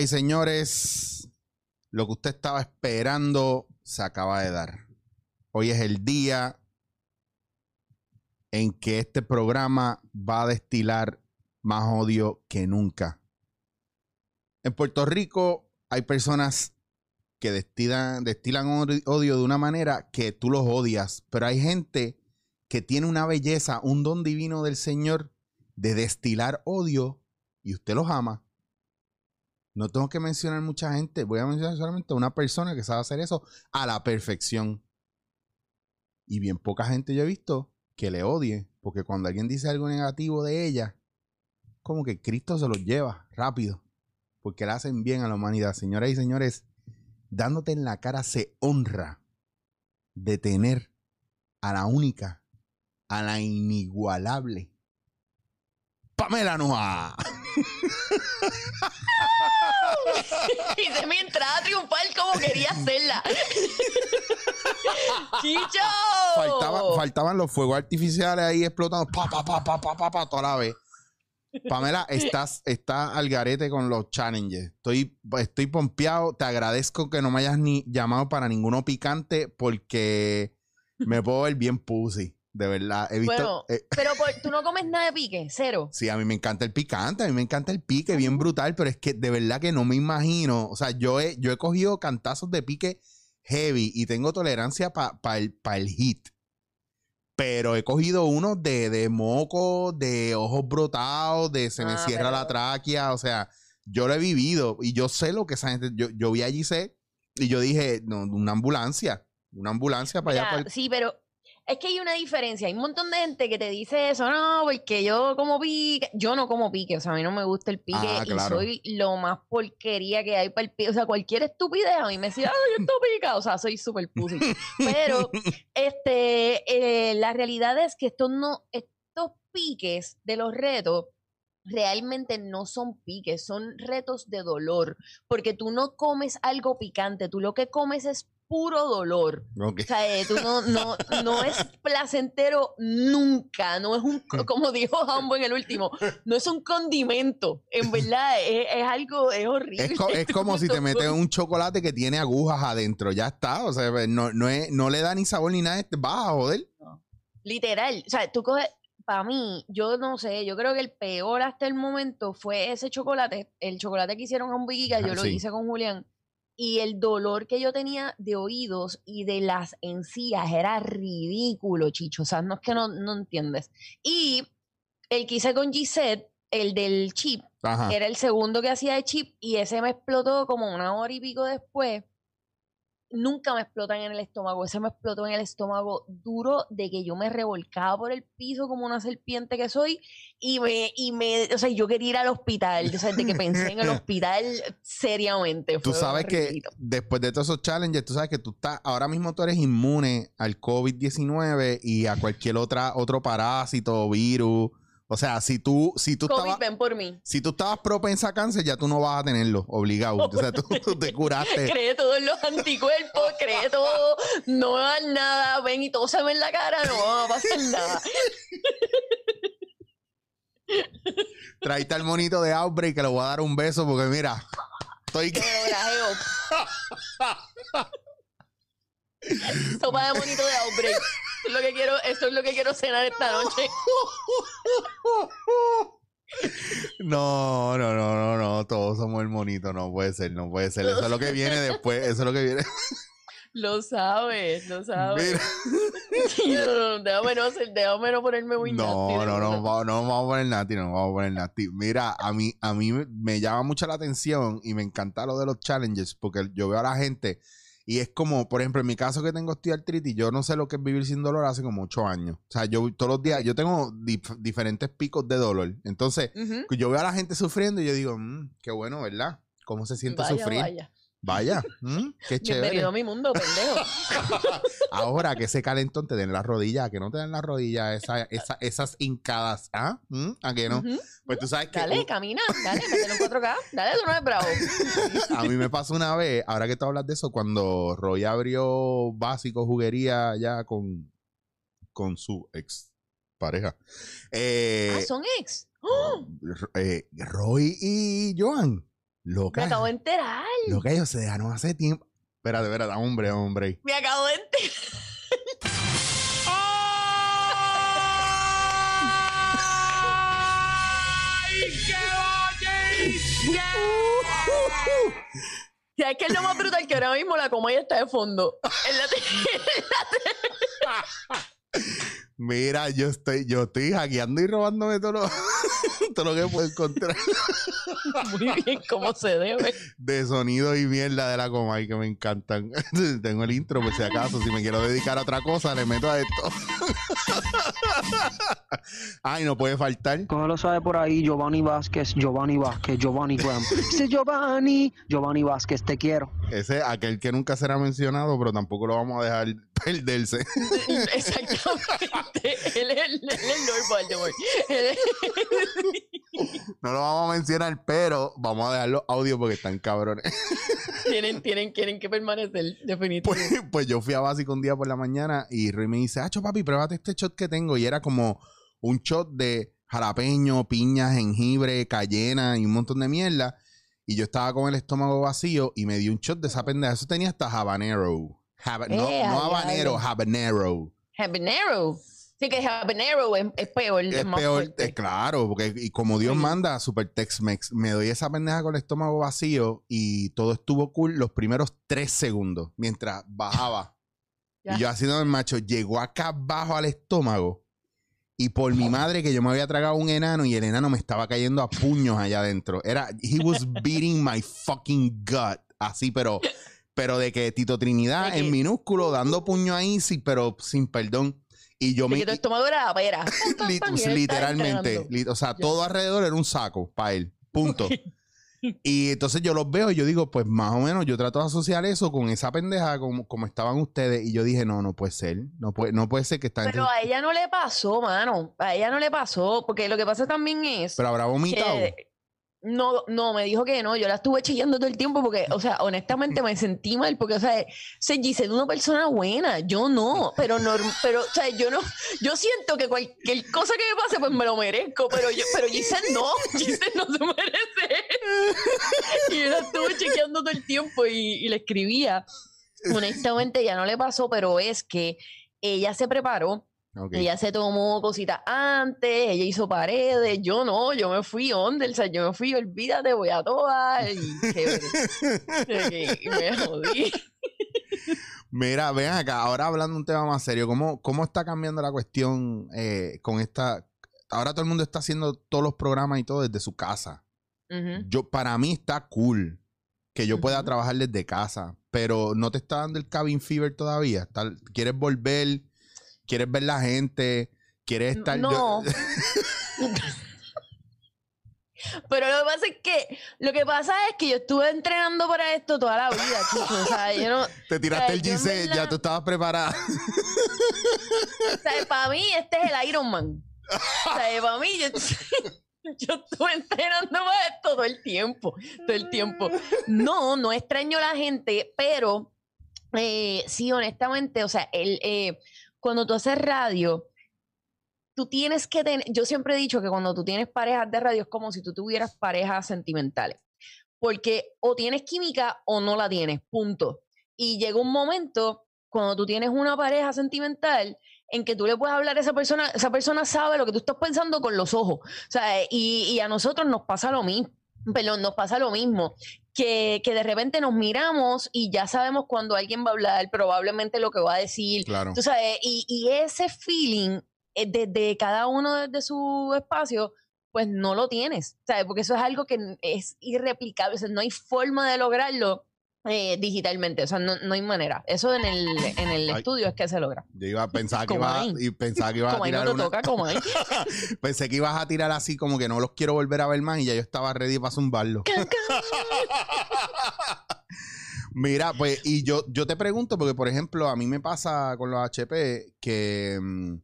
Y señores, lo que usted estaba esperando se acaba de dar. Hoy es el día en que este programa va a destilar más odio que nunca. En Puerto Rico hay personas que destilan, destilan odi- odio de una manera que tú los odias, pero hay gente que tiene una belleza, un don divino del Señor de destilar odio y usted los ama. No tengo que mencionar mucha gente, voy a mencionar solamente una persona que sabe hacer eso a la perfección. Y bien poca gente yo he visto que le odie, porque cuando alguien dice algo negativo de ella, como que Cristo se los lleva rápido, porque le hacen bien a la humanidad. Señoras y señores, dándote en la cara se honra de tener a la única, a la inigualable Pamela Noa. Hice mi entrada triunfal como quería hacerla. ¡Chicho! Faltaba- faltaban los fuegos artificiales ahí explotando, pa, pa, pa, pa, pa, pa, pa, toda la vez. Pamela, estás, estás al garete con los challenges. Estoy, estoy pompeado. Te agradezco que no me hayas ni llamado para ninguno picante porque me puedo ver bien pussy. De verdad. He visto. Bueno, eh, pero por- tú no comes nada de pique, cero. sí, a mí me encanta el picante, a mmí me encanta el pique, bien brutal, pero es que de verdad que no me imagino. O sea, yo he, yo he cogido cantazos de pique heavy y tengo tolerancia para el, pa el hit. Pero he cogido unos de, de moco, de ojos brotados, de se me Ah, cierra la tráquea. O sea, yo lo he vivido y yo sé lo que esa gente. Yo, yo vi allí sé y yo dije, no, una ambulancia. Una ambulancia para allá. Mira, para el- Sí, pero es que hay una diferencia. Hay un montón de gente que te dice eso, no, porque yo como pique. Yo no como pique, o sea, a mí no me gusta el pique Ah, claro. y soy lo más porquería que hay para el pique. O sea, cualquier estupidez a mí me decía, ay, esto pica. O sea, soy súper pussy. Pero, este, eh, la realidad es que estos no, estos piques de los retos realmente no son piques, son retos de dolor, porque tú no comes algo picante, tú lo que comes es puro dolor. O sea, eh, tú no, no, no es placentero nunca, no es un, co- como dijo Hambo en el último, no es un condimento, en verdad, es, es algo, es horrible. Es, co- es Tú como si te metes un chocolate que tiene agujas adentro. Ya está. O sea, no, no, es- no le da ni sabor ni nada. Vas a joder. Literal, o sea, tú coges, para mí, yo no sé, yo creo que el peor hasta el momento fue ese chocolate, el chocolate que hicieron Hambo y Giga, yo Ajá, lo sí. hice con Julián, y el dolor que yo tenía de oídos y de las encías era ridículo, chicho, o sea, no es que no, no entiendes. Y el que hice con Gisette, el del chip, Ajá. era el segundo que hacía de chip y ese me explotó como una hora y pico después. Nunca me explotan en el estómago. Ese me explotó en el estómago duro de que yo me revolcaba por el piso como una serpiente que soy y me, y me, o sea, yo quería ir al hospital. O sea, de que pensé en el hospital seriamente. Tú sabes que después de todos esos challenges, tú sabes que tú estás, ahora mismo tú eres inmune al COVID-19 y a cualquier otra, otro parásito o virus. O sea, si tú, si tú COVID, estabas, ven por mí. si tú estabas propensa a cáncer, ya tú no vas a tenerlo, obligado. O sea, tú, tú te curaste. Cree todos los anticuerpos, cree todo, no hagan nada, ven y tósame en la cara, no va a pasar nada. Traíste al monito de Outbreak que le voy a dar un beso porque mira, estoy Que me. Sopa de monito de outbreak. Es lo que quiero, eso es lo que quiero cenar esta noche. No, no, no, no, no, todos somos el monito, no puede ser, no puede ser. Eso es lo que viene después, eso es lo que viene. Lo sabes, lo sabes. Mira. Déjame, no, déjame no ponerme muy nasty, No, no, no, no vamos a poner nati, no vamos a poner nati. Mira, a mí, a mí me llama mucho la atención y me encanta lo de los challenges porque yo veo a la gente y es como, por ejemplo, en mi caso que tengo osteoartritis, yo no sé lo que es vivir sin dolor hace como ocho años. O sea, yo todos los días, yo tengo dif- diferentes picos de dolor. Entonces, yo veo a la gente sufriendo y yo digo, "Mm, qué bueno, ¿verdad? ¿Cómo se siente Vaya, sufrir? vaya. Vaya, mm, qué chévere. Bienvenido a mi mundo, pendejo. Ahora que ese calentón te den las rodillas, que no te den las rodillas, esa, esa- esas hincadas, ¿ah? ¿Mm? ¿A que no? Pues tú sabes que Dale, camina, dale, mételo en 4K. Dale, tú no eres bravo. a mí me pasó una vez, ahora que tú hablas de eso, cuando Roy abrió básico juguería ya con, con su ex pareja. Eh, Ah, son ex. ¡Oh! eh, Roy y Joan. Me acabo de enterar. Loca, ellos se dejaron hace tiempo. Espérate, espérate, hombre, hombre. Me acabo de enterar. Ya es que es lo más brutal que ahora mismo la coma ya está de fondo. En la Mira, yo estoy, yo estoy hackeando y robándome todo lo, todo lo que puedo encontrar Muy bien, como se debe. de sonido y mierda de la Comay que me encantan. Tengo el intro por si acaso, si me quiero dedicar a otra cosa, le meto a esto. Ay, no puede faltar. Como lo sabe por ahí, Giovanni Vázquez, Giovanni Vázquez, Giovanni Graham. Dice Giovanni, Giovanni Vázquez, te quiero. Ese, aquel que nunca será mencionado, pero tampoco lo vamos a dejar perderse. Exactamente. Él es el, él es el Lord Voldemort. Él es- No lo vamos a mencionar, pero vamos a dejar los audios porque están cabrones. tienen, tienen, tienen que permanecer, definitivamente. Pues, pues yo fui a Básico un día por la mañana y Rui me dice, Acho papi, pruébate este shot que tengo. Y era como un shot de jalapeño, piña, jengibre, cayena y un montón de mierda. Y yo estaba con el estómago vacío y me dio un shot de esa pendeja. Eso tenía hasta habanero. Haba- no, Eh, no habanero, habanero. Habanero. Sí, que habanero es, es peor, es, Es más peor, eh, claro, porque y como Dios manda, Super Tex-Mex, me doy esa pendeja con el estómago vacío y todo estuvo cool los primeros tres segundos, mientras bajaba. Y yo haciendo el macho, llegó acá abajo al estómago y por mi madre que yo me había tragado un enano y el enano me estaba cayendo a puños allá adentro. Era, he was beating my fucking gut, así, pero, pero de que Tito Trinidad en minúsculo dando puño ahí, sí, pero sin perdón. Y yo me... que tu estómago era pera. Literalmente. li- o sea, todo alrededor era un saco para él. Punto. y entonces yo los veo y yo digo, pues más o menos yo trato de asociar eso con esa pendeja como, como estaban ustedes. Y yo dije, no, no puede ser. No puede, no puede ser que gente. Pero a ella no le pasó, mano. A ella no le pasó. Porque lo que pasa también es. Pero habrá vomitado. que- no, no, me dijo que no. Yo la estuve chillando todo el tiempo porque, o sea, honestamente me sentí mal. Porque, o sea, se Giselle es una persona buena. Yo no. Pero, norm- pero, o sea, yo no. Yo siento que cualquier cosa que me pase, pues me lo merezco. Pero yo, pero Giselle no. Giselle no se merece. Y yo la estuve chequeando todo el tiempo y, y le escribía. Honestamente, ya no le pasó, pero es que ella se preparó. Ella se tomó cositas antes, ella hizo paredes, yo no, yo me fui under, o sea, yo me fui, olvídate, voy a todas, y. De me jodí. Mira, ven acá, ahora hablando un tema más serio, ¿cómo, cómo está cambiando la cuestión eh, con esta... Ahora todo el mundo está haciendo todos los programas y todo desde su casa. Yo, para mí está cool que yo pueda trabajar desde casa, pero no te está dando el cabin fever todavía. ¿Quieres volver? ¿Quieres ver la gente? ¿Quieres estar? No. yo- Pero lo que pasa es que, lo que pasa es que yo estuve entrenando para esto toda la vida, chicos. O sea, yo no, te tiraste el Giselle, ya verdad- tú estabas preparada. o sea, para mí este es el Iron Man. O sea, para mí yo, yo estuve entrenando para esto todo el tiempo, todo el tiempo. No, no extraño a la gente, pero eh, sí, honestamente, o sea, el, eh, cuando tú haces radio, tú tienes que tener, yo siempre he dicho que cuando tú tienes parejas de radio es como si tú tuvieras parejas sentimentales, porque o tienes química o no la tienes, punto. Y llega un momento cuando tú tienes una pareja sentimental en que tú le puedes hablar a esa persona, esa persona sabe lo que tú estás pensando con los ojos. O sea, y, a nosotros nos pasa lo mismo, perdón, nos pasa lo mismo, que, que de repente nos miramos y ya sabemos cuando alguien va a hablar, probablemente lo que va a decir, Claro. Tú sabes, y, y ese feeling eh, desde cada uno desde su espacio, pues no lo tienes, ¿sabes? Porque eso es algo que es irreplicable, o sea, no hay forma de lograrlo eh, digitalmente, o sea, no, no hay manera. Eso en el, en el Ay. estudio es que se logra. Yo iba a pensar que Como ibas a, ahí. y pensaba que ibas a no tirar te una, toca, como ahí. pensé que ibas a tirar así como que no los quiero volver a ver más y ya yo estaba ready para zumbarlo. Mira, pues, y yo, yo te pregunto, porque por ejemplo, a mí me pasa con los HP que, mm,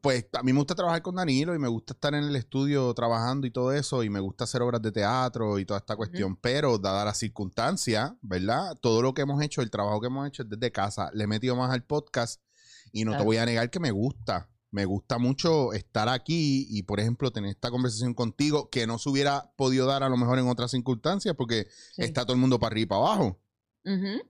pues, a mí me gusta trabajar con Danilo y me gusta estar en el estudio trabajando y todo eso, y me gusta hacer obras de teatro y toda esta cuestión, pero dada la circunstancia, ¿verdad? Todo lo que hemos hecho, el trabajo que hemos hecho es desde casa, le he metido más al podcast y no te voy a negar que me gusta. me gusta mucho estar aquí y, por ejemplo, tener esta conversación contigo que no se hubiera podido dar a lo mejor en otras circunstancias porque Sí. está todo el mundo para arriba y para abajo.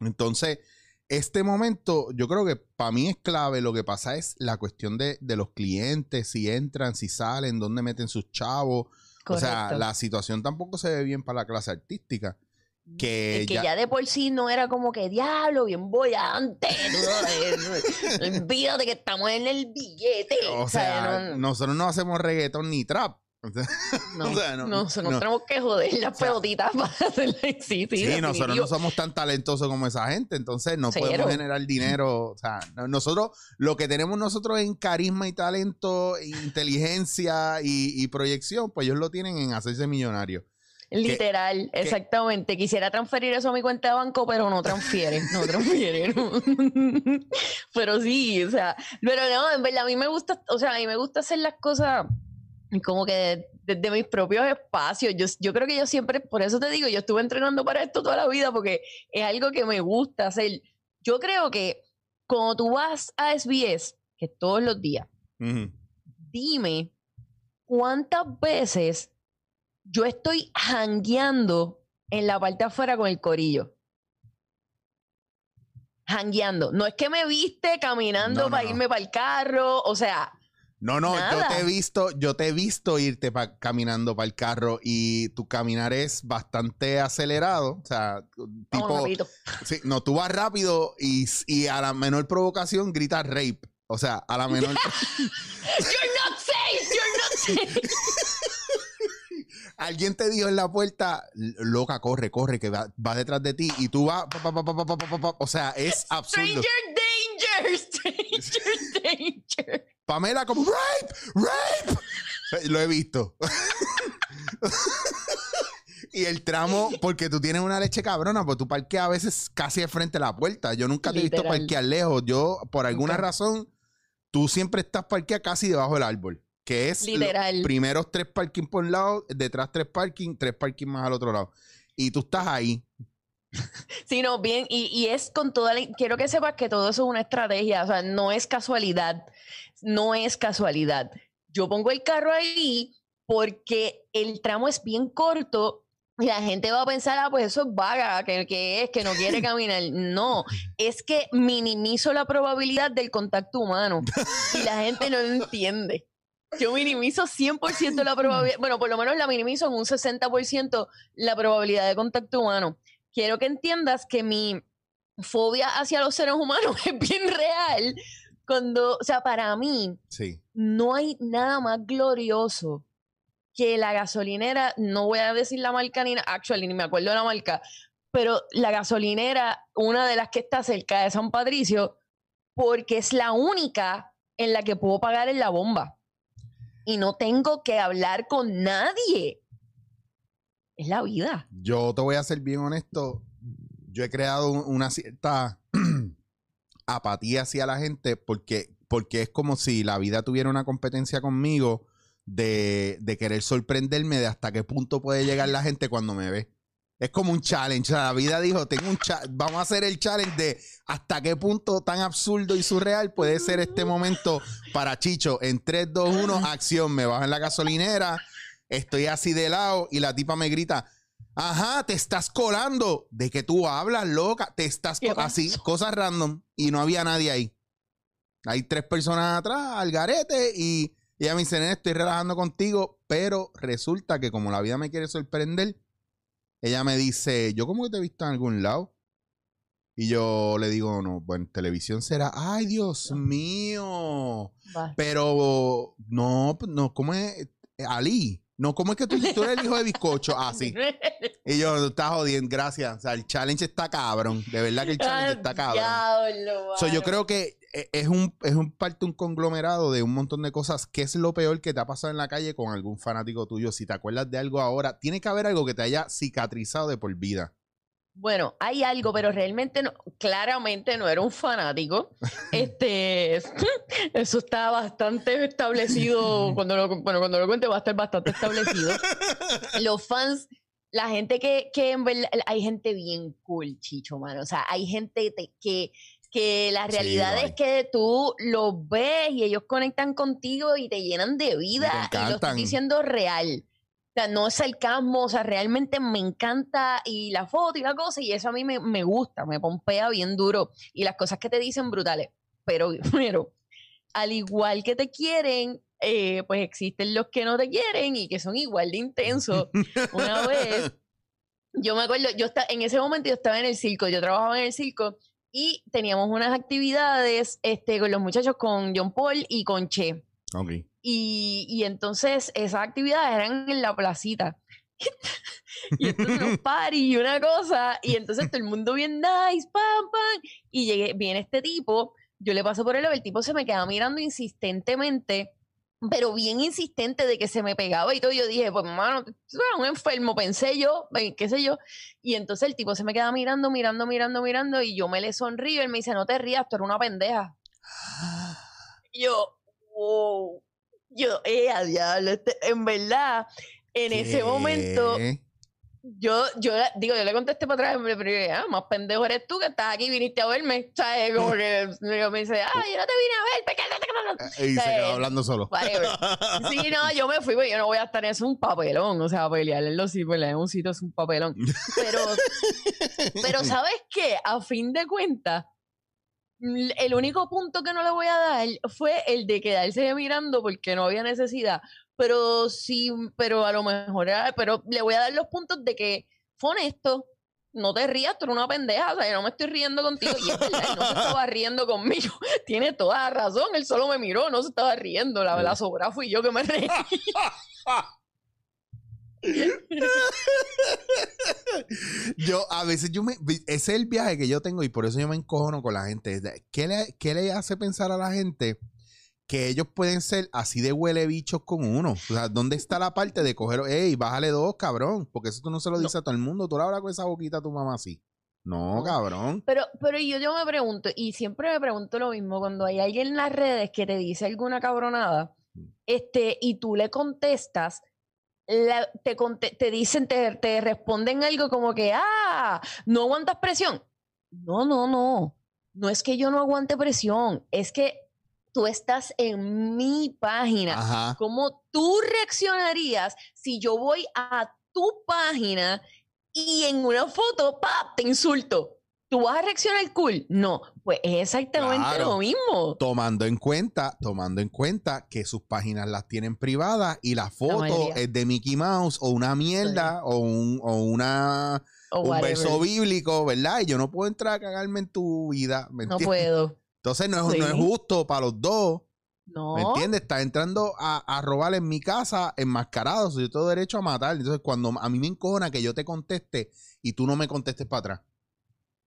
Entonces, este momento, yo creo que para mí es clave. Lo que pasa es la cuestión de, de los clientes, si entran, si salen, dónde meten sus chavos. O sea, la situación tampoco se ve bien para la clase artística. Que, Es que ya- ya... de por sí no era como que diablo, bien bollante. Olvídate que estamos en el billete. o sea, no, nosotros no hacemos reggaetón ni trap. no, o sea, no- nosotros no. tenemos que joder las O sea, pelotitas para hacerla sí, sí, Sí, nosotros no somos tan talentosos como esa gente, entonces no Cero. podemos generar dinero. O sea, no- nosotros, lo que tenemos nosotros en carisma y talento, e inteligencia y, y proyección, pues ellos lo tienen en hacerse millonarios. Literal, exactamente. Quisiera transferir eso a mi cuenta de banco, pero no transfiere, no transfiere. no. pero sí, o sea, pero no, en verdad a mí me gusta, o sea, a mí me gusta hacer las cosas como que desde mis propios espacios. Yo, yo creo que yo siempre, por eso te digo, yo estuve entrenando para esto toda la vida porque es algo que me gusta hacer. Yo creo que cuando tú vas a SBS, que todos los días, dime cuántas veces yo estoy jangueando en la parte de afuera con el corillo. Jangueando. No es que me viste caminando no, para no. irme para el carro. O sea, no, no, yo te he visto, yo te he visto irte pa caminando para el carro y tu caminar es bastante acelerado. O sea, tipo. Sí, no, tú vas rápido y, y, a la menor provocación gritas rape. O sea, a la menor. you're not safe, you're not safe. Alguien te dijo en la puerta, loca, corre, corre, que va, va detrás de ti y tú vas. Pa, pa, o sea, es absurdo. Stranger danger, stranger danger. Pamela como rape, rape. Lo he visto. y el tramo, porque tú tienes una leche cabrona, pues tú parqueas a veces casi de frente a la puerta. Yo nunca te he visto parquear lejos. Yo, por alguna razón, tú siempre estás parqueada casi debajo del árbol. Que es los primeros tres parking por un lado, detrás tres parking, tres parking más al otro lado. Y tú estás ahí. Sí, no, bien, y, y es con toda la... Quiero que sepas que todo eso es una estrategia, o sea, no es casualidad, no es casualidad. Yo pongo el carro ahí porque el tramo es bien corto y la gente va a pensar, ah, pues eso es vaga, que, que es, que no quiere caminar. No, es que minimizo la probabilidad del contacto humano y la gente no lo entiende. Yo minimizo 100% la probabilidad, bueno, por lo menos la minimizo en un 60% la probabilidad de contacto humano quiero que entiendas que mi fobia hacia los seres humanos es bien real. Cuando, o sea, para mí Sí. no hay nada más glorioso que la gasolinera, no voy a decir la marca ni actually ni me acuerdo de la marca, pero la gasolinera, una de las que está cerca de San Patricio, porque es la única en la que puedo pagar en la bomba. Y no tengo que hablar con nadie. Es la vida. Yo te voy a ser bien honesto. Yo he creado un- una cierta apatía hacia la gente porque, porque es como si la vida tuviera una competencia conmigo de, de querer sorprenderme de hasta qué punto puede llegar la gente cuando me ve. Es como un challenge. La vida dijo, tengo un vamos a hacer el challenge de hasta qué punto tan absurdo y surreal puede ser este momento para Chicho. En 3, 2, 1, acción. Me bajo en la gasolinera, estoy así de lado y la tipa me grita, ajá, te estás colando. ¿De qué tú hablas, loca? Te estás ¿Qué co- así, cosas random. Y no había nadie ahí. Hay tres personas atrás, al garete, y y ella me dice, "Nene, estoy relajando contigo, pero resulta que como la vida me quiere sorprender, ella me dice, yo como que te he visto en algún lado. Y yo le digo, no, bueno, televisión será, ay, Dios mío. Pero no, no, ¿cómo es? Ali. No, ¿cómo es que tú, tú eres el hijo de bizcocho? Ah, sí. Y yo, tú estás jodiendo, gracias. O sea, el challenge está cabrón. De verdad que el challenge está cabrón. Diablo, So, yo creo que eh, es un, es un parte, un conglomerado de un montón de cosas. ¿Qué es lo peor que te ha pasado en la calle con algún fanático tuyo? Si te acuerdas de algo ahora, tiene que haber algo que te haya cicatrizado de por vida. Bueno, hay algo, pero realmente no, claramente no era un fanático. Este, eso está bastante establecido. Cuando lo, bueno, cuando lo cuente va a estar bastante establecido. Los fans, la gente que, que en verdad, hay gente bien cool, chicho, mano. O sea, hay gente te- que, que la realidad es que tú los ves y ellos conectan contigo y te llenan de vida y, lo estoy diciendo real. O sea, no es sarcasmo, o sea, realmente me encanta y la foto y la cosa y eso a mí me, me gusta, me pompea bien duro y las cosas que te dicen brutales. Pero, pero al igual que te quieren, eh, pues existen los que no te quieren y que son igual de intensos. Una vez, yo me acuerdo, yo estaba, en ese momento yo estaba en el circo, yo trabajaba en el circo y teníamos unas actividades este, con los muchachos, con John Paul y con Che. Ok. Y, y entonces esas actividades eran en la placita. y entonces los paris y una cosa, y entonces todo el mundo bien nice, pam, pam. Y llegué, viene este tipo, yo le paso por el lado, el tipo se me queda mirando insistentemente, pero bien insistente de que se me pegaba y todo. Yo dije, pues, mano, tú eres un enfermo, pensé yo, eh, qué sé yo. Y entonces el tipo se me queda mirando, mirando, mirando, mirando, y yo me le sonrío. Él me dice, no te rías, tú eres una pendeja. Y yo, wow. Yo, eh, a diablo, este- en verdad, en ese momento, ¿Qué? yo, yo le- digo, yo le contesté para atrás, pero yo, ah, más pendejo eres tú que estás aquí, viniste a verme, ¿sabes? Como que me dice, ah, yo no te vine a ver, porque Y se quedó hablando solo. Whatever. Sí, no, yo me fui, porque yo no voy a estar en eso, es un papelón, o sea, pelear en los sitios, en un sitio es un papelón. Pero, pero ¿sabes qué? A fin de cuentas, el único punto que no le voy a dar fue el de quedarse mirando porque no había necesidad. Pero sí, pero a lo mejor, pero le voy a dar los puntos de que fue honesto. No te rías, tú eres una pendeja, o sea, yo no me estoy riendo contigo. Y es verdad, él no se estaba riendo conmigo. Tiene toda la razón, él solo me miró, no se estaba riendo. La, la sobra fui yo que me reí. Yo, a veces yo me. Ese es el viaje que yo tengo y por eso yo me encojono con la gente. ¿Qué le, qué le hace pensar a la gente que ellos pueden ser así de huele bichos con uno? O sea, ¿dónde está la parte de coger, ey, bájale dos, cabrón? Porque eso tú no se lo dices a todo el mundo. Tú le hablas con esa boquita a tu mamá así. No, No. cabrón. Pero, pero yo, yo me pregunto, y siempre me pregunto lo mismo, cuando hay alguien en las redes que te dice alguna cabronada, este, y tú le contestas, la- te, te dicen, te, te responden algo como que, ah, no aguantas presión. No, no, no. No es que yo no aguante presión, es que tú estás en mi página. Ajá. ¿Cómo tú reaccionarías si yo voy a tu página y en una foto, ¡pap! te insulto? ¿Tú vas a reaccionar cool? No, pues es exactamente Claro. lo mismo. Tomando en cuenta, tomando en cuenta que sus páginas las tienen privadas y la foto es de Mickey Mouse o una mierda o, un, o una O un whatever. verso bíblico, ¿verdad? Y yo no puedo entrar a cagarme en tu vida, ¿me No puedo. Entonces no es, no es justo para los dos, No. ¿me entiendes? Estás entrando a, a robar en mi casa enmascarado, yo tengo derecho a matar. Entonces cuando a mí me encojona que yo te conteste y tú no me contestes para atrás.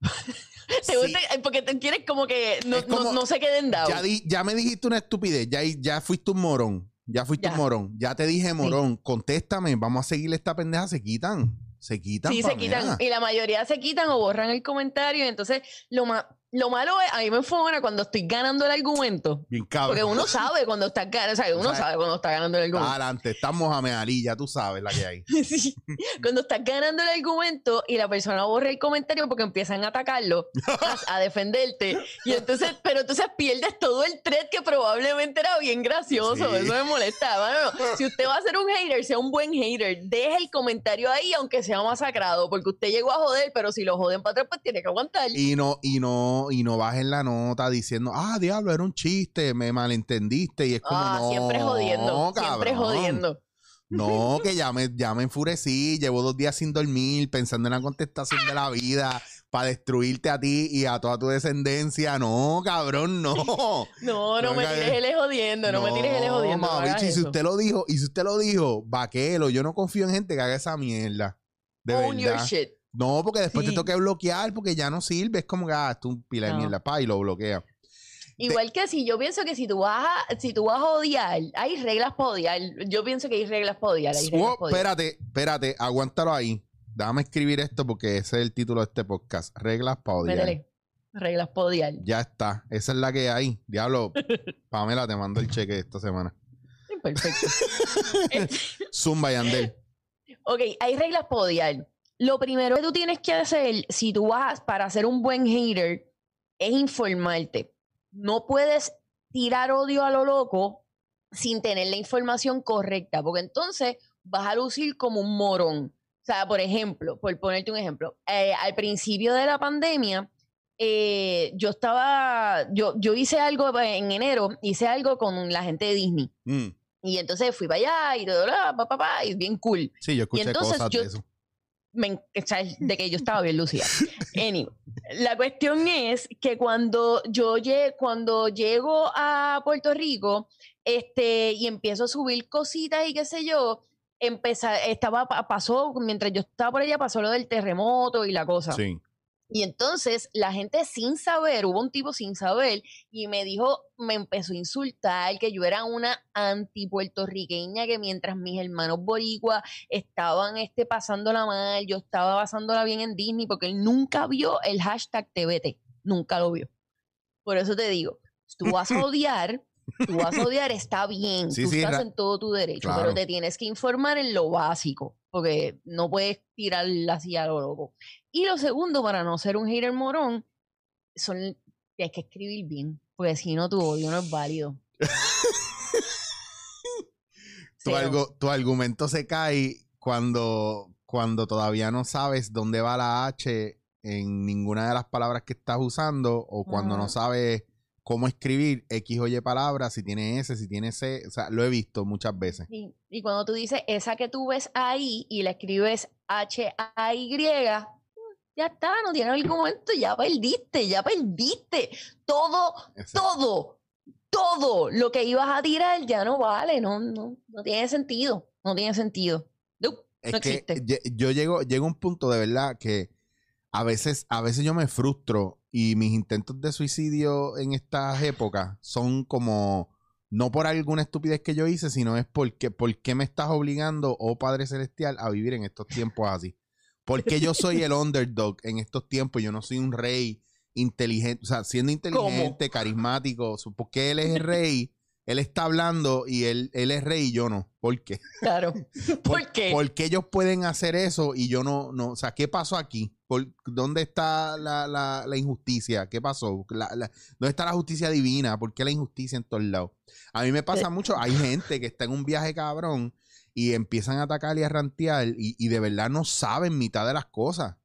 Te Sí, gusta- ay, porque te quieres como que no, como- no, no se queden dados. ya, di- ya me dijiste una estupidez, ya, ya fuiste un morón, ya fuiste Ya. un morón, ya te dije morón, contéstame, vamos a seguir esta pendeja, se quitan, se quitan. Sí, se quitan. Y la mayoría se quitan o borran el comentario. Y entonces, lo, ma- lo malo es, a mí me enfogona cuando estoy ganando el argumento. Bien cabrón. Porque uno sabe cuando está ganando, o sea, uno sabes. sabe cuando está ganando el argumento. Adelante, estamos a ya tú sabes la que hay. Sí. Cuando estás ganando el argumento y la persona borra el comentario porque empiezan a atacarlo, a, a defenderte. Y entonces, pero entonces pierdes todo el thread que probablemente era bien gracioso. Sí. Eso me molesta. Si usted va a ser un hater, sea un buen hater. Deje el comentario ahí, aunque sea masacrado, porque usted llegó a joder, pero si lo joden para atrás, pues tiene que aguantar. Y no, y no, y no bajen la nota diciendo, ah, diablo, era un chiste, me malentendiste. Y es como, ah, no, siempre jodiendo. Siempre cabrón. jodiendo. No, que ya me, ya me enfurecí, llevo dos días sin dormir, pensando en la contestación de la vida, para destruirte a ti y a toda tu descendencia. No, cabrón, no. No, no No, me tires el jodiendo, no, me tires el jodiendo. no hagas y si usted lo dijo, y si usted lo dijo, vaquelo, yo no confío en gente que haga esa mierda. De Own your verdad. shit. No, porque después Sí. te toca bloquear porque ya no sirve. Es como que, ah, es un pila de No. mierda, pa, y lo bloquea. Igual que si yo pienso que si tú vas a, si tú vas a odiar, hay reglas para odiar. Yo pienso que hay reglas para odiar. Hay reglas Oh, para odiar. espérate, espérate, aguántalo ahí. Déjame escribir esto porque ese es el título de este podcast. Reglas para odiar. Métele. Reglas para odiar. Ya está. Esa es la que hay. Diablo, Pamela, te mando el cheque esta semana. Perfecto. Zumba y Andel. ok, hay reglas para odiar. Lo primero que tú tienes que hacer, si tú vas para ser un buen hater, es informarte. No puedes tirar odio a lo loco sin tener la información correcta, porque entonces vas a lucir como un morón. O sea, por ejemplo, por ponerte un ejemplo, eh, al principio de la pandemia, eh, yo estaba, yo, yo hice algo en enero, hice algo con la gente de Disney. Mm. Y entonces fui para allá y, todo, bla, pa, y bien cool. Sí, yo escuché entonces cosas yo- de eso. Me de que yo estaba bien lucida. Anyway, la cuestión es que cuando yo cuando llego a Puerto Rico, este, y empiezo a subir cositas y qué sé yo, empezar, estaba, pa- pasó, mientras yo estaba por allá, pasó lo del terremoto y la cosa. Sí. Y entonces la gente sin saber, hubo un tipo sin saber y me dijo, me empezó a insultar que yo era una anti-puertorriqueña, que mientras mis hermanos boricuas estaban este, pasándola mal, yo estaba pasándola bien en Disney porque él nunca vio el hashtag TBT, nunca lo vio. Por eso te digo, tú vas a odiar, tú vas a odiar, está bien, Sí, tú sí, estás en todo tu derecho, claro. pero te tienes que informar en lo básico, porque no puedes tirar así a lo loco. Y lo segundo, para no ser un hater morón, son, tienes que escribir bien, porque si no tu odio no es válido. Tu, algo- tu argumento se cae cuando, cuando todavía no sabes dónde va la H en ninguna de las palabras que estás usando o cuando no sabes cómo escribir X o Y palabras, si tiene S, si tiene C. O sea, lo he visto muchas veces. Y, y cuando tú dices esa que tú ves ahí y la escribes H-A-Y, ya está, no tiene argumento, ya perdiste, ya perdiste. Todo, todo, todo lo que ibas a tirar ya no vale, no, no, no tiene sentido, no tiene sentido. Es no que existe. yo llego, llego a un punto de verdad que a veces, a veces yo me frustro y mis intentos de suicidio en estas épocas son como no por alguna estupidez que yo hice, sino es porque ¿por qué me estás obligando, oh Padre Celestial, a vivir en estos tiempos así? Porque yo soy el underdog en estos tiempos, yo no soy un rey inteligente, o sea, siendo inteligente, carismático, porque él es el rey, él está hablando y él, él es rey y yo no. ¿Por qué? Claro. ¿Por qué? ¿Por qué ellos pueden hacer eso y yo no? no o sea, ¿qué pasó aquí? ¿Por- ¿Dónde está la, la- la injusticia? ¿Qué pasó? La- ¿Dónde está la justicia divina? ¿Por qué la injusticia en todos lados? A mí me pasa Eh. mucho. Hay gente que está en un viaje cabrón y empiezan a atacar y a rantear y, y de verdad no saben mitad de las cosas.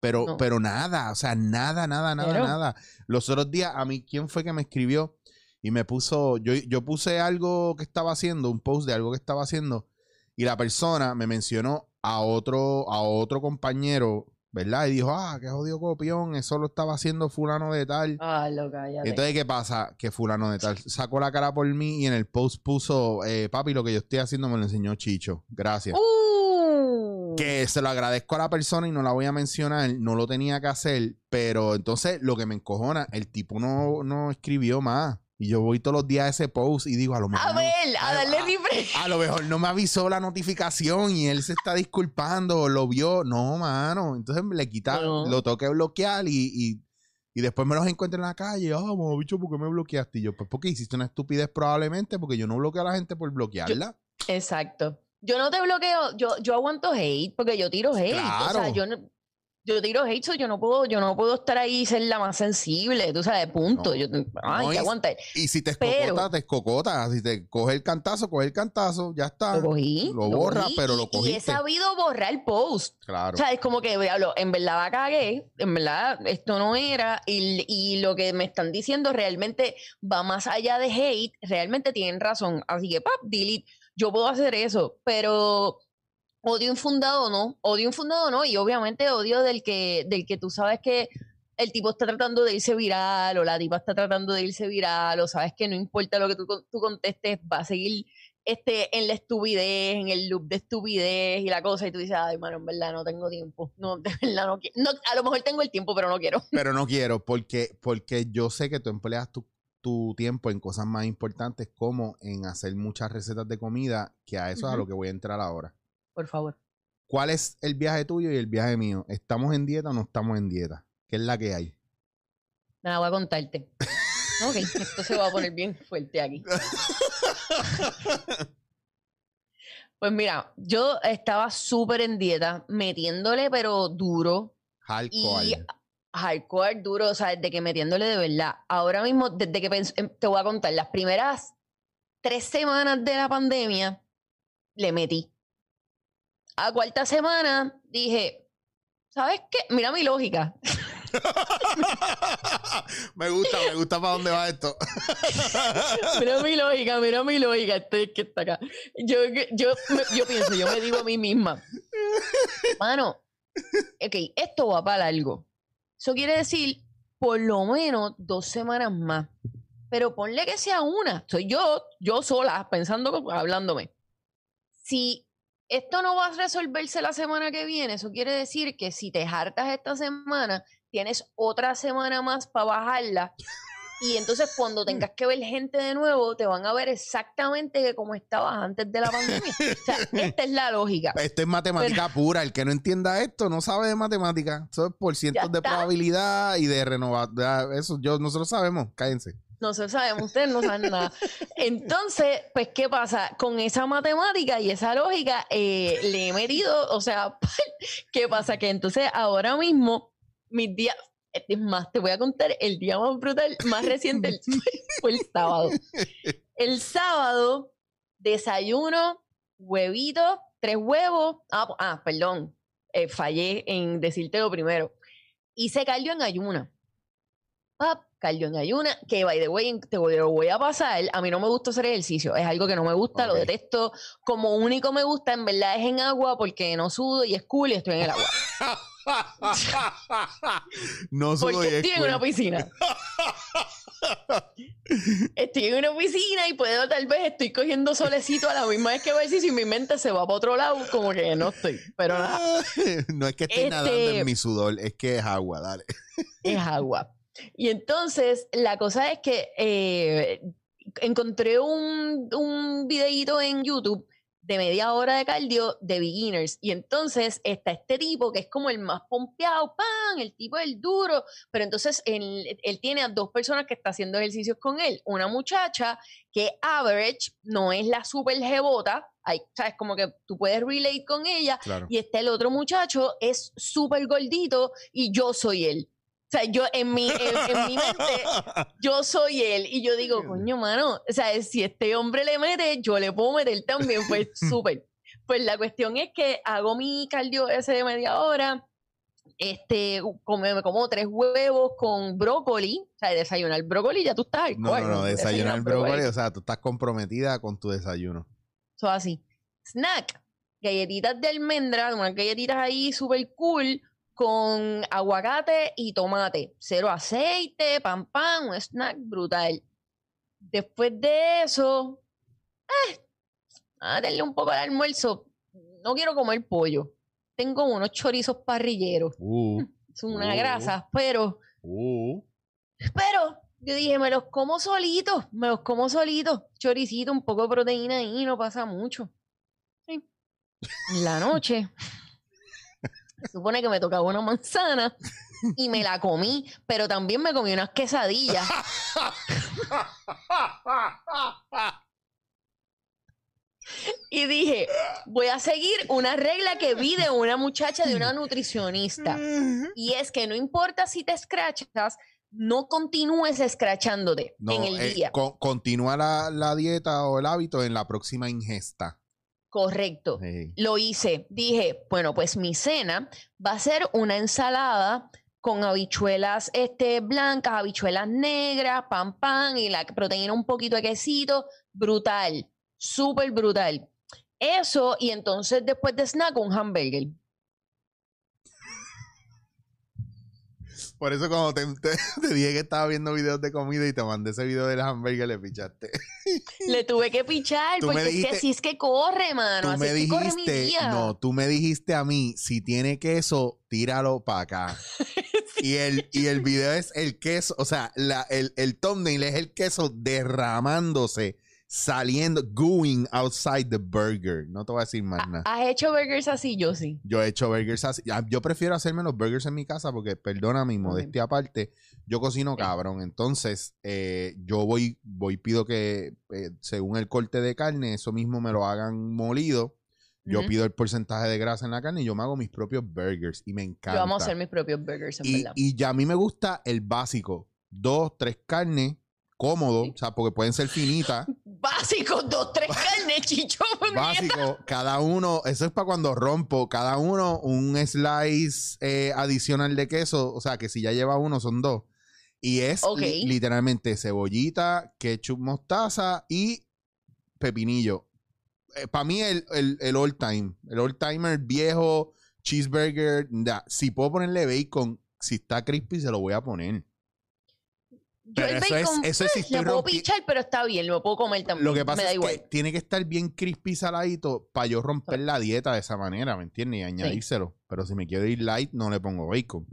Pero, No. pero nada, o sea, nada, nada, nada, Pero- nada. Los otros días, a mí, ¿quién fue que me escribió? Y me puso, yo, yo puse algo que estaba haciendo, un post de algo que estaba haciendo, y la persona me mencionó a otro, a otro compañero, ¿verdad? Y dijo, ah, qué jodido copión, eso lo estaba haciendo fulano de tal. Ah, lo cállate. Entonces, ¿qué pasa? Que fulano de tal sacó la cara por mí y en el post puso, eh, papi, lo que yo estoy haciendo me lo enseñó Chicho. Gracias. Uh. Que se lo agradezco a la persona y no la voy a mencionar, no lo tenía que hacer, pero entonces lo que me encojona, el tipo no, no escribió más. Y yo voy todos los días a ese post y digo, a lo mejor, A ver, a a- darle a- refresh. a lo mejor no me avisó la notificación y él se está disculpando lo vio. No, mano. Entonces le quita, No. lo toqué bloquear y, y, y después me los encuentro en la calle. Ah, oh, bicho, ¿por qué me bloqueaste? Y yo, pues porque hiciste una estupidez probablemente, porque yo no bloqueo a la gente por bloquearla. Exacto. Yo no te bloqueo, yo, yo aguanto hate porque yo tiro hate. O sea, Claro. yo no, yo tiro hate, so yo no puedo, yo no puedo estar ahí y ser la más sensible, tú sabes, punto. No. Yo, ay, No, y-. Y si te Pero- escocota, te escocota. Si te coge el cantazo, coge el cantazo, ya está. Lo cogí. Lo borra, cogí pero lo Y he cogiste. sabido borrar el post. Claro. O sea, es como que, diablo, en verdad la cagué, en verdad esto no era, y, y lo que me están diciendo realmente va más allá de hate, realmente tienen razón. Así que, pap, delete, yo puedo hacer eso, pero odio infundado no, odio infundado no, y obviamente odio del que, del que tú sabes que el tipo está tratando de irse viral, o la tipa está tratando de irse viral, o sabes que no importa lo que tú, tú contestes, va a seguir este, en la estupidez, en el loop de estupidez y la cosa, y tú dices, ay, mano, en verdad no tengo tiempo. No, de verdad no quiero. No, a lo mejor tengo el tiempo, pero no quiero. Pero no quiero, porque, porque yo sé que tú empleas tu, tu tiempo en cosas más importantes como en hacer muchas recetas de comida, que a eso es a lo que voy a entrar ahora. Por favor. ¿Cuál es el viaje tuyo y el viaje mío? ¿Estamos en dieta o no estamos en dieta? ¿Qué es la que hay? Nada, voy a contarte. Ok, esto se va a poner bien fuerte aquí. Pues mira, yo estaba súper en dieta, metiéndole pero duro. Hardcore. Y hardcore, duro, o sea, desde que metiéndole de verdad. Ahora mismo, desde que em, te voy a contar, las primeras tres semanas de la pandemia, le metí. A cuarta semana dije, ¿sabes qué? Mira mi lógica. me gusta, me gusta para dónde va esto. Mira mi lógica, mira mi lógica. Este que está acá. Yo, yo, yo pienso, yo me digo a mí misma, mano, ok, esto va para algo. Eso quiere decir por lo menos dos semanas más. Pero ponle que sea una. Soy yo, yo sola, pensando, hablándome. Si esto no va a resolverse la semana que viene, eso quiere decir que si te hartas esta semana, tienes otra semana más para bajarla. Y entonces cuando tengas que ver gente de nuevo, te van a ver exactamente como estabas antes de la pandemia. O sea, esta es la lógica. Esto es matemática pura. El que no entienda esto no sabe de matemática. Eso es por cientos de probabilidad y de renovar. de- Eso yo, nosotros sabemos. Cállense. Nosotros sabemos, ustedes no saben nada. Entonces, pues, ¿qué pasa? Con esa matemática y esa lógica, eh, le he metido, o sea, ¿qué pasa? Que entonces ahora mismo, mis días, es más, te voy a contar el día más brutal, más reciente, el- fue el sábado. El sábado, desayuno, huevito, tres huevos. Ah, ah, perdón, eh, fallé en decirte lo primero. Hice cardio en ayuna. Cardio en ayuna, que by the way, te voy, lo voy a pasar. A mí no me gusta hacer ejercicio, es algo que no me gusta, lo detesto. Como único me gusta, en verdad, es en agua porque no sudo y es cool y estoy en el agua. no sudo y Porque es estoy en cool. una piscina. Estoy en una piscina y puedo, tal vez, estoy cogiendo solecito a la misma vez que ejercicio y mi mente se va para otro lado, como que no estoy. Pero nada, no es que esté Este- nadando en mi sudor, es que es agua, dale. es agua. Y entonces, la cosa es que eh, encontré un, un videíto en YouTube de media hora de cardio de beginners. Y entonces está este tipo que es como el más pompeado, ¡pam! El tipo del duro. Pero entonces él, él tiene a dos personas que está haciendo ejercicios con él. Una muchacha que average, no es la super jebota. Hay, ¿sabes? Como que tú puedes relate con ella. Claro. Y este el otro muchacho es súper gordito y yo soy él. O sea, yo en mi, en, en mi mente, yo soy él. Y yo digo, coño, mano, o sea, si este hombre le mete, yo le puedo meter también, pues súper. Pues la cuestión es que hago mi cardio ese de media hora, este, me como tres huevos con brócoli, o sea, desayunar brócoli, ya tú estás No, hardcore, no, no, desayunar Desayunar brócoli, o sea, tú estás comprometida con tu desayuno. Eso así. Snack. Galletitas de almendra, unas galletitas ahí súper cool con aguacate y tomate. Cero aceite, pan pan, un snack brutal. Después de eso, eh, a darle un poco al almuerzo. No quiero comer pollo. Tengo unos chorizos parrilleros. Uh, Son una Oh. grasa, pero uh. pero yo dije, me los como solitos, me los como solitos. Choricito, un poco de proteína ahí, no pasa mucho. Sí. En la noche, supone que me tocaba una manzana y me la comí, pero también me comí unas quesadillas. Y dije, voy a seguir una regla que vi de una muchacha, de una nutricionista. Y es que no importa si te escrachas, no continúes escrachándote No, en el eh, día. co- continúa la, la dieta o el hábito en la próxima ingesta. Correcto. Sí. Lo hice. Dije, bueno, pues mi cena va a ser una ensalada con habichuelas este, blancas, habichuelas negras, pan pan y la proteína un poquito de quesito. Brutal. Súper brutal. Eso y entonces después de snack un hamburger. Por eso cuando te, te- te dije que estaba viendo videos de comida y te mandé ese video del hamburger, le pichaste. Le tuve que pichar Tú porque es dijiste- que así es que corre, mano. Tú Así me es que corre mi dijiste, día. no, tú me dijiste a mí, si tiene queso, tíralo para acá. y, el, y el video es el queso, o sea, la, el, el thumbnail es el queso derramándose, saliendo, going outside the burger. No te voy a decir más nada. ¿Has hecho burgers así? Yo sí. Yo he hecho burgers así. Yo prefiero hacerme los burgers en mi casa porque, perdona mi modestia aparte, yo cocino cabrón. Entonces, eh, yo voy, voy, pido que eh, según el corte de carne, eso mismo me lo hagan molido. Yo pido el porcentaje de grasa en la carne y yo me hago mis propios burgers y me encanta. Yo vamos a hacer mis propios burgers, en y, verdad. y ya a mí me gusta el básico. Dos, tres carnes, cómodo, Sí. o sea, porque pueden ser finitas. Básico, dos, tres carnes, puñeta. básico, cada uno, eso es para cuando rompo, cada uno un slice eh, adicional de queso, o sea que si ya lleva uno son dos. Y es li- literalmente cebollita, ketchup, mostaza y pepinillo. para mí el, el, el all time, el all timer viejo, cheeseburger, si puedo ponerle bacon, si está crispy se lo voy a poner. Yo Pero el eso es- bacon, eso es si pues, estoy le puedo pichar, pero está bien, lo puedo comer también. Lo que pasa me da es igual. que tiene que estar bien crispy saladito para yo romper la dieta de esa manera, ¿me entiendes? Y añadírselo. Pero si me quiero ir light, no le pongo bacon.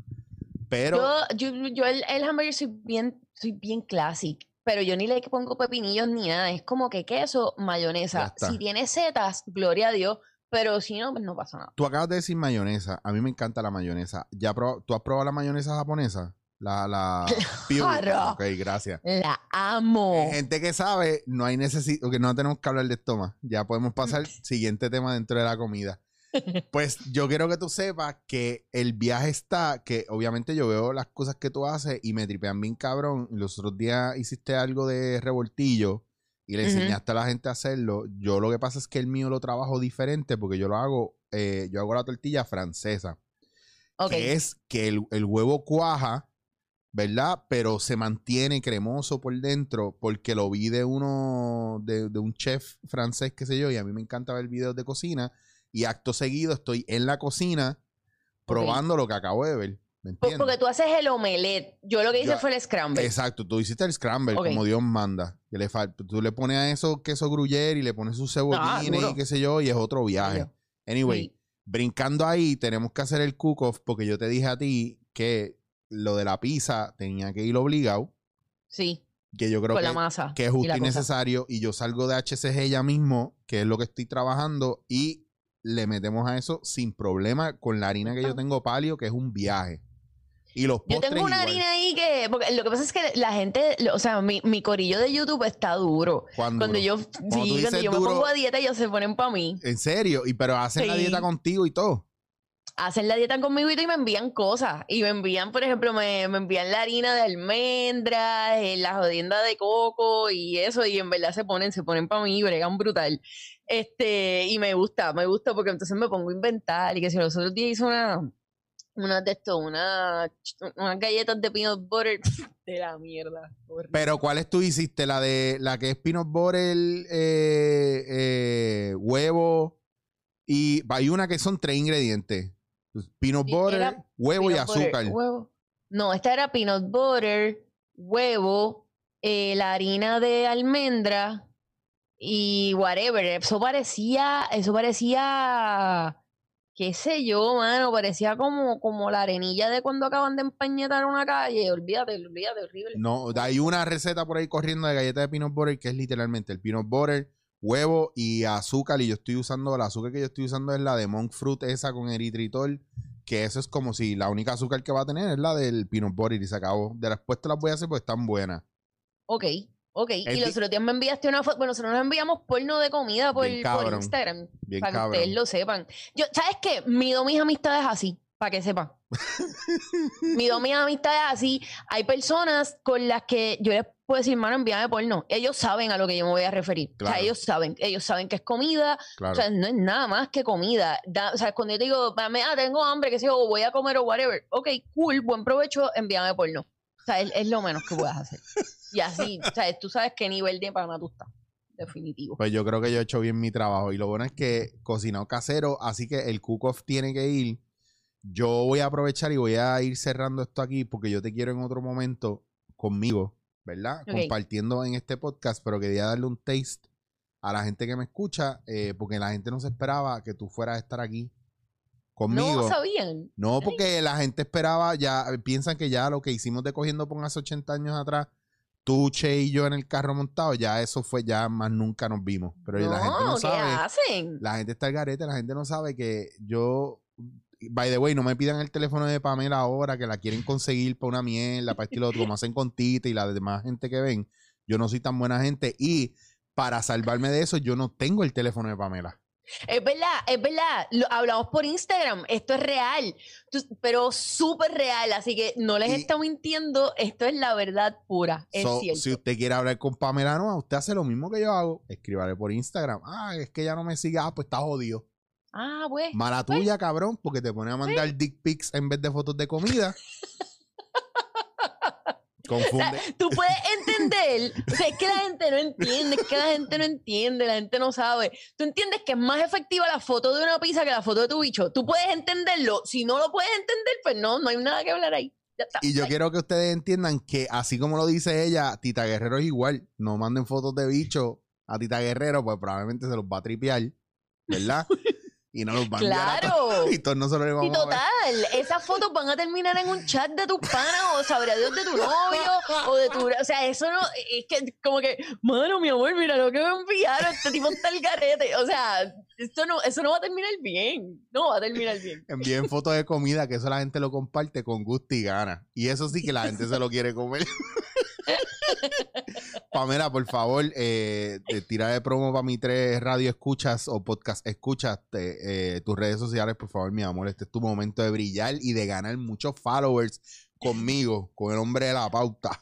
Pero Yo, yo, yo el, el hamburger soy bien, soy bien classic, pero yo ni le pongo pepinillos ni nada. Es como que queso, mayonesa. Si tiene setas, gloria a Dios, pero si no, pues no pasa nada. tú acabas de decir mayonesa. A mí me encanta la mayonesa. ¿Ya ¿Tú has probado la mayonesa japonesa? La, la... Claro. Ok, gracias. La amo. Gente que sabe, no hay necesidad, que no tenemos que hablar de esto más. Ya podemos pasar al siguiente tema dentro de la comida. Pues yo quiero que tú sepas que el viaje está, que obviamente yo veo las cosas que tú haces y me tripean bien cabrón. Los otros días hiciste algo de revoltillo y le enseñaste a la gente a hacerlo. Yo lo que pasa es que el mío lo trabajo diferente porque yo lo hago, eh, yo hago la tortilla francesa que es que el, el huevo cuaja, ¿verdad? Pero se mantiene cremoso por dentro porque lo vi de uno, de, de un chef francés, qué sé yo, y a mí me encanta ver videos de cocina y acto seguido estoy en la cocina probando lo que acabo de ver, ¿me entiendes? Porque tú haces el omelette. Yo lo que hice Yo- fue el scramble. Exacto, tú hiciste el scramble como Dios manda. Que le tú le pones a eso queso gruyere y le pones sus cebollines duro. y qué sé yo, y es otro viaje. Anyway, Sí. brincando ahí, tenemos que hacer el cook-off porque yo te dije a ti que lo de la pizza tenía que ir obligado, Sí, que yo creo con que, la masa. que es justo y necesario, y yo salgo de HCG ya mismo, que es lo que estoy trabajando, y le metemos a eso sin problema con la harina que yo tengo palio, que es un viaje. Y los Yo tengo una igual. harina ahí que. Porque lo que pasa es que la gente. lo- O sea, mi, mi corillo de YouTube está duro. Cuando, Cuando yo, tú sí, cuando yo me pongo a dieta, ellos se ponen para mí. En serio, y pero hacen la dieta contigo y todo. Hacen la dieta conmigo y me envían cosas. Y me envían, por ejemplo, me, me envían la harina de almendras, eh, la de coco y eso. Y en verdad se ponen, se ponen para mí, bregan brutal. Este, y me gusta, me gusta porque entonces me pongo a inventar. Y que si los otros días hice una, una de esto, una, unas galletas de peanut butter de la mierda. horrible. Pero ¿cuáles tú hiciste? La de la que es peanut butter, eh, eh, huevo y hay una que son tres ingredientes. Pues, Peanut butter, era huevo y butter, azúcar. huevo. No, esta era peanut butter, huevo, eh, la harina de almendra y whatever. Eso parecía, eso parecía, qué sé yo, mano, parecía como, como la arenilla de cuando acaban de empañetar una calle. Olvídate, olvídate, horrible. No, hay una receta por ahí corriendo de galletas de peanut butter que es literalmente el peanut butter, huevo y azúcar. Y yo estoy usando, el azúcar que yo estoy usando es la de monk fruit, esa con eritritol. Que eso es como si la única azúcar que va a tener es la del peanut butter y se acabó. De después te las voy a hacer porque están buenas. Ok, ok. El y los otros días me enviaste una foto. Bueno, nosotros nos enviamos porno de comida por, Bien por cabrón. Instagram. Bien para que ustedes lo sepan. Yo, ¿sabes qué? Mido mis amistades así, para que sepan. Mido mis amistades así. Hay personas con las que yo les puedo decir, mano, envíame porno. Ellos saben a lo que yo me voy a referir. O sea, ellos saben. Ellos saben que es comida. Claro. O sea, no es nada más que comida. Da- o sea, cuando yo te digo, dame, ah, tengo hambre, que sé o voy a comer o whatever. Ok, cool, buen provecho, envíame porno. O sea, es, es lo menos que puedas hacer. Y así, o sea, tú sabes qué nivel de pana tú estás. Definitivo. Pues yo creo que yo he hecho bien mi trabajo. Y lo bueno es que cocinado casero, así que el cook-off tiene que ir. Yo voy a aprovechar y voy a ir cerrando esto aquí porque yo te quiero en otro momento conmigo, ¿verdad? Compartiendo en este podcast, pero quería darle un taste a la gente que me escucha, eh, porque la gente no se esperaba que tú fueras a estar aquí conmigo. No sabían. No, porque la gente esperaba, ya piensan que ya lo que hicimos de cogiendo por hace 80 años atrás, tú, Che y yo en el carro montado, ya eso fue, ya más nunca nos vimos. Pero la gente no ¿qué sabe, hacen? la gente está al garete, la gente no sabe que yo, by the way, no me pidan el teléfono de Pamela ahora, que la quieren conseguir para una mierda, para este y lo otro, como hacen con Tita y la demás gente que ven. Yo no soy tan buena gente y para salvarme de eso, yo no tengo el teléfono de Pamela. Es verdad, es verdad. Lo, hablamos por Instagram. Esto es real, Tú- pero súper real. Así que no les Y- está mintiendo. Esto es la verdad pura. Es So, cierto. si usted quiere hablar con Pamela Noa, usted hace lo mismo que yo hago. Escríbale por Instagram. Ah, es que ya no me sigue. Ah, pues está jodido. Ah, pues. Mala Pues. tuya, cabrón, porque te pone a mandar dick pics en vez de fotos de comida. Confunde. Tú puedes entender, o sea, es que la gente no entiende, es que la gente no entiende, la gente no sabe. Tú entiendes que es más efectiva la foto de una pizza que la foto de tu bicho. Tú puedes entenderlo. Si no lo puedes entender, pues no, no hay nada que hablar ahí. Ya está. Y yo quiero que ustedes entiendan que, así como lo dice ella, Tita Guerrero es igual. No manden fotos de bicho a Tita Guerrero, pues probablemente se los va a tripear, ¿verdad? Y no los va a enviar. Y todos nosotros le Y vamos a ver. total, esas fotos van a terminar en un chat de tus panas o sabrá Dios de tu novio o de tu... O sea, eso no... Es que como que, mano, mi amor, mira lo que me enviaron, este tipo está el garete. O sea, esto no, eso no va a terminar bien. No va a terminar bien. Envíen fotos de comida, que eso la gente lo comparte con gusto y gana. Y eso sí que la gente se lo quiere comer. Pamela, por favor, eh, tira de promo para mi tres radio escuchas o podcast escuchas eh, tus redes sociales, por favor, mi amor. Este es tu momento de brillar y de ganar muchos followers conmigo, con el hombre de la pauta.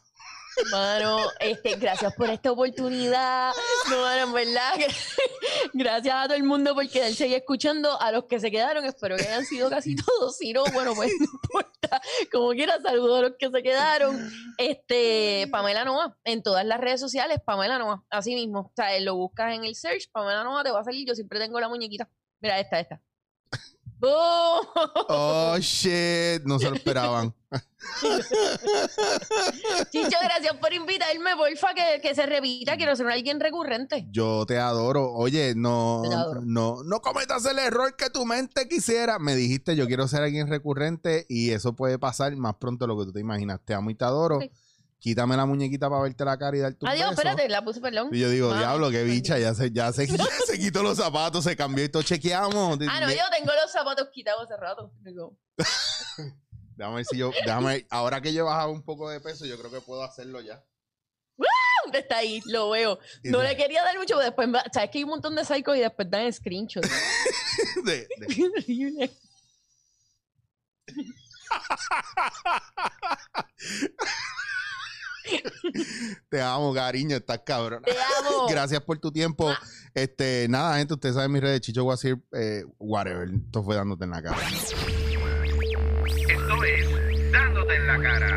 Mano, este, gracias por esta oportunidad. No, mano, en verdad. Gracias a todo el mundo por quedarse ahí escuchando. A los que se quedaron, espero que hayan sido casi todos. Si no, bueno, pues no importa. Como quiera, saludo a los que se quedaron. Este, Pamela Noa, en todas las redes sociales, Pamela Noa, así mismo. O sea, lo buscas en el search, Pamela Noa te va a salir. Yo siempre tengo la muñequita. Mira, esta, esta. ¡Boom! Oh, shit, no se lo esperaban. Chicho, gracias por invitarme, porfa, que, que se repita. Quiero ser alguien recurrente. Yo te adoro. Oye, no, adoro. no, no cometas el error que tu mente quisiera. Me dijiste, yo quiero ser alguien recurrente y eso puede pasar más pronto de lo que tú te imaginas. Te amo y te adoro. Sí. Quítame la muñequita para verte la cara y darte un Adiós, beso. espérate, la puse, perdón. Y yo digo, diablo, qué bicha, ya se, ya se, ya se quitó los zapatos, se cambió y todo chequeamos. Ah, no, yo tengo los zapatos quitados hace rato. Digo, Déjame ver si yo, déjame, ver. ahora que yo he bajado un poco de peso, yo creo que puedo hacerlo ya. "Ah, Está ahí, lo veo. No le quería dar mucho, pero después, sabes que hay un montón de psychos y después dan screenshots. de- de- te amo, cariño, estás cabrón. Te amo. Gracias por tu tiempo. Este, nada, gente, ustedes saben mis redes, Chicho Guasir, eh, whatever. Esto fue dándote en la cara. Esto es Dándote en la cara.